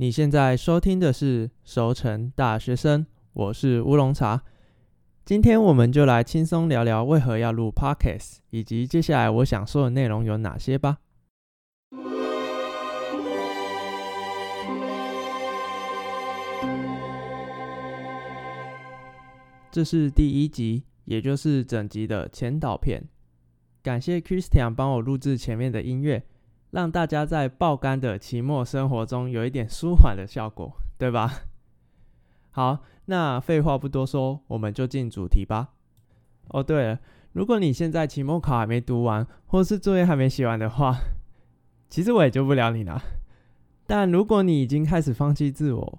你现在收听的是《熟成大学生》，我是乌龙茶。今天我们就来轻松聊聊为何要录 Podcast，以及接下来我想说的内容有哪些吧。这是第一集，也就是整集的前导片。感谢 Christian 帮我录制前面的音乐，让大家在爆肝的期末生活中有一点舒缓的效果，对吧？好，那废话不多说，我们就进主题吧。哦，对了，如果你现在期末考还没读完，或是作业还没写完的话，其实我也救不了你了。但如果你已经开始放弃自我，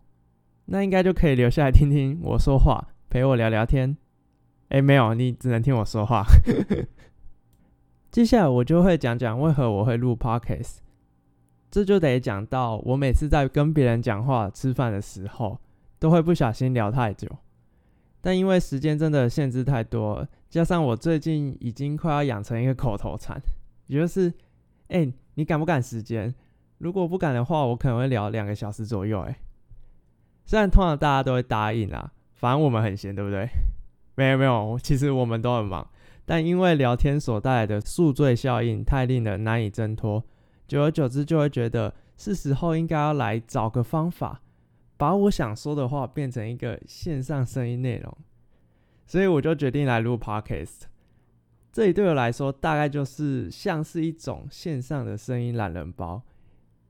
那应该就可以留下来听听我说话。陪我聊聊天，哎，没有，你只能听我说话。接下来我就会讲讲为何我会录 podcast，这就得讲到我每次在跟别人讲话、吃饭的时候，都会不小心聊太久。但因为时间真的限制太多，加上我最近已经快要养成一个口头禅，也就是，哎，你赶不赶时间？如果不赶的话，我可能会聊两个小时左右。哎，虽然通常大家都会答应啦。反正我们很闲，对不对？没有没有，其实我们都很忙，但因为聊天所带来的宿醉效应太令人难以挣脱，久而久之就会觉得是时候应该要来找个方法，把我想说的话变成一个线上声音内容，所以我就决定来录 podcast。这里对我来说，大概就是像是一种线上的声音懒人包，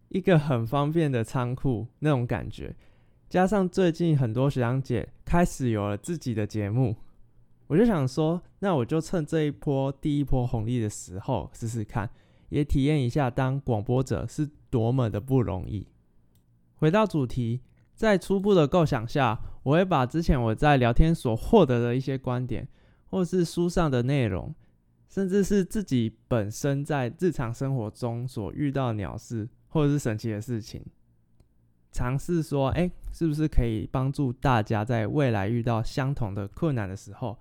一个很方便的仓库那种感觉。加上最近很多学长姐开始有了自己的节目，我就想说，那我就趁这一波第一波红利的时候试试看，也体验一下当广播者是多么的不容易。回到主题，在初步的构想下，我会把之前我在聊天所获得的一些观点，或是书上的内容，甚至是自己本身在日常生活中所遇到的鸟事或者是神奇的事情。尝试说，哎，是不是可以帮助大家在未来遇到相同的困难的时候，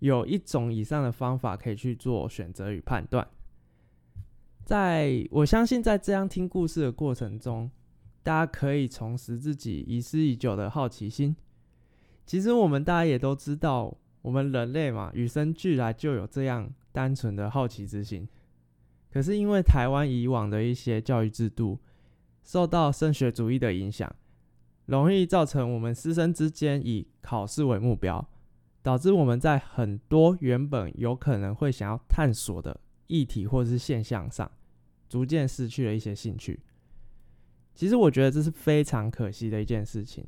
有一种以上的方法可以去做选择与判断？在我相信，在这样听故事的过程中，大家可以重拾自己遗失已久的好奇心。其实我们大家也都知道，我们人类嘛，与生俱来就有这样单纯的好奇之心。可是因为台湾以往的一些教育制度，受到升学主义的影响，容易造成我们师生之间以考试为目标，导致我们在很多原本有可能会想要探索的议题或者是现象上，逐渐失去了一些兴趣。其实我觉得这是非常可惜的一件事情，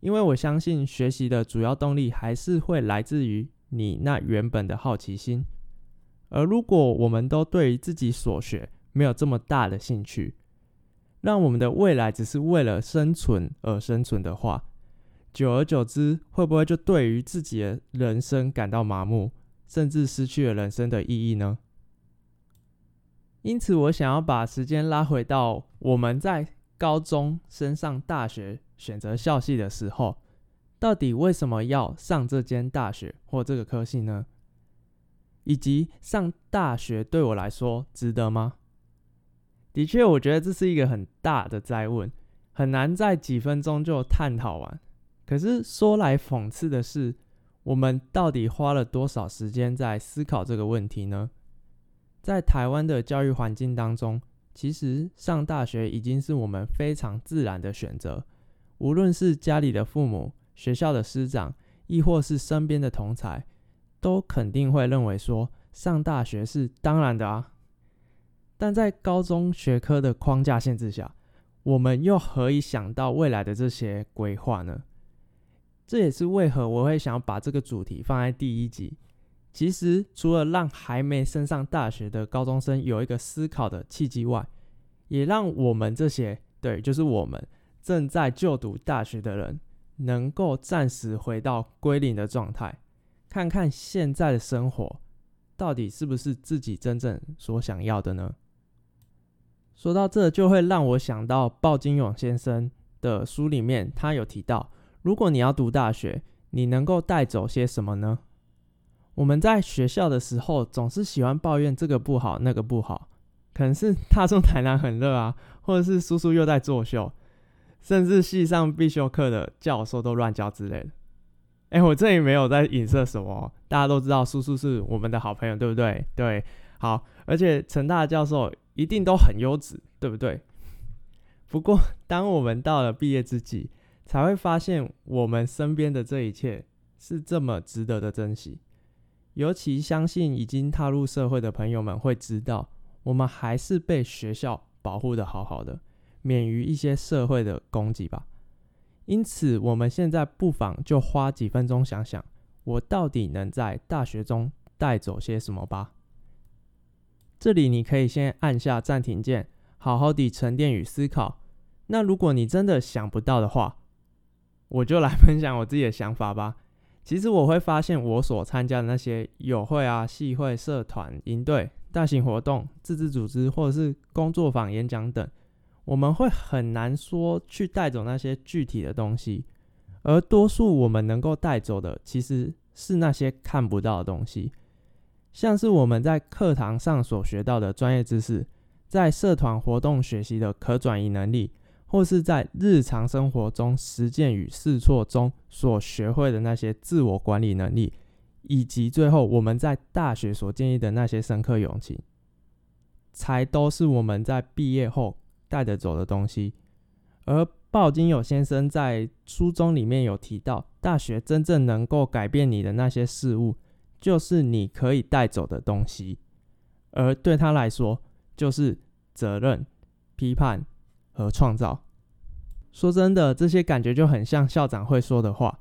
因为我相信学习的主要动力还是会来自于你那原本的好奇心。而如果我们都对于自己所学没有这么大的兴趣，让我们的未来只是为了生存而生存的话，久而久之，会不会就对于自己的人生感到麻木，甚至失去了人生的意义呢？因此，我想要把时间拉回到我们在高中升上大学选择校系的时候，到底为什么要上这间大学或这个科系呢？以及上大学对我来说值得吗？的确，我觉得这是一个很大的灾问，很难在几分钟就探讨完。可是说来讽刺的是，我们到底花了多少时间在思考这个问题呢？在台湾的教育环境当中，其实上大学已经是我们非常自然的选择。无论是家里的父母、学校的师长，亦或是身边的同才，都肯定会认为说，上大学是当然的啊。但在高中学科的框架限制下，我们又何以想到未来的这些规划呢？这也是为何我会想把这个主题放在第一集。其实，除了让还没升上大学的高中生有一个思考的契机外，也让我们这些对，就是我们正在就读大学的人，能够暂时回到归零的状态，看看现在的生活到底是不是自己真正所想要的呢？说到这，就会让我想到鲍金勇先生的书里面，他有提到，如果你要读大学，你能够带走些什么呢？我们在学校的时候，总是喜欢抱怨这个不好，那个不好，可能是大众台南很热啊，或者是叔叔又在作秀，甚至系上必修课的教授都乱教之类的。哎，我这里没有在影射什么，大家都知道叔叔是我们的好朋友，对不对？对，好，而且陈大教授一定都很优质，对不对？不过，当我们到了毕业之际，才会发现我们身边的这一切是这么值得的珍惜。尤其相信已经踏入社会的朋友们会知道，我们还是被学校保护的好好的，免于一些社会的攻击吧。因此，我们现在不妨就花几分钟想想，我到底能在大学中带走些什么吧。这里你可以先按下暂停键。好好的沉淀与思考。那如果你真的想不到的话，我就来分享我自己的想法吧。其实我会发现，我所参加的那些友会啊、系会、社团、营队、大型活动、自治组织或者是工作坊、演讲等，我们会很难说去带走那些具体的东西，而多数我们能够带走的，其实是那些看不到的东西，像是我们在课堂上所学到的专业知识。在社团活动学习的可转移能力，或是在日常生活中实践与试错中所学会的那些自我管理能力，以及最后我们在大学所建立的那些深刻勇气，才都是我们在毕业后带得走的东西。而鲍金友先生在书中里面有提到，大学真正能够改变你的那些事物，就是你可以带走的东西。而对他来说，就是责任、批判和创造。说真的，这些感觉就很像校长会说的话。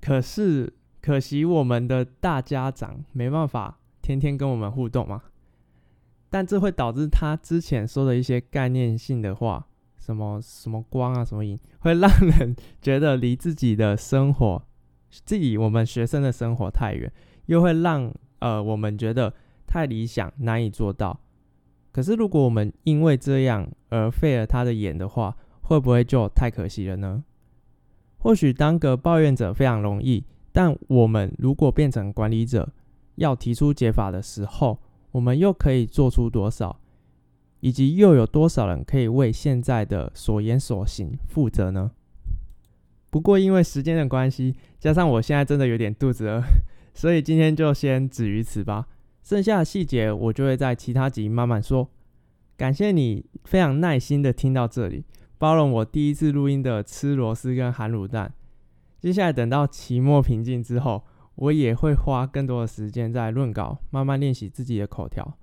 可是，可惜我们的大家长没办法天天跟我们互动嘛。但这会导致他之前说的一些概念性的话，什么什么光啊，什么影，会让人觉得离自己的生活，自己我们学生的生活太远，又会让呃我们觉得太理想，难以做到。可是，如果我们因为这样而废了他的眼的话，会不会就太可惜了呢？或许当个抱怨者非常容易，但我们如果变成管理者，要提出解法的时候，我们又可以做出多少？以及又有多少人可以为现在的所言所行负责呢？不过，因为时间的关系，加上我现在真的有点肚子饿，所以今天就先止于此吧。剩下的细节我就会在其他集慢慢说。感谢你非常耐心的听到这里，包容我第一次录音的吃螺丝跟含卤蛋。接下来等到期末平静之后，我也会花更多的时间在论稿，慢慢练习自己的口条。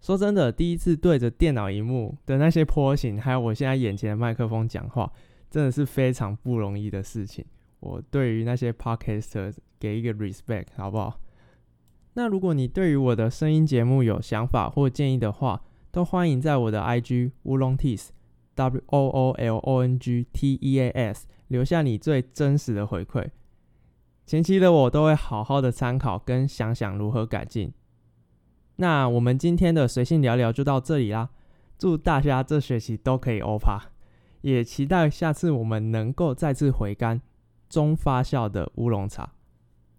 说真的，第一次对着电脑荧幕的那些波形，还有我现在眼前的麦克风讲话，真的是非常不容易的事情。我对于那些 podcaster 给一个 respect，好不好？那如果你对于我的声音节目有想法或建议的话，都欢迎在我的 IG 乌龙 teas W O O L O N G T E A S 留下你最真实的回馈。前期的我都会好好的参考跟想想如何改进。那我们今天的随性聊聊就到这里啦，祝大家这学期都可以欧趴，也期待下次我们能够再次回甘中发酵的乌龙茶。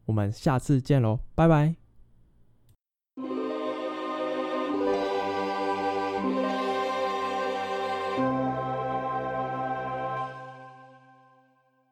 我们下次见喽，拜拜。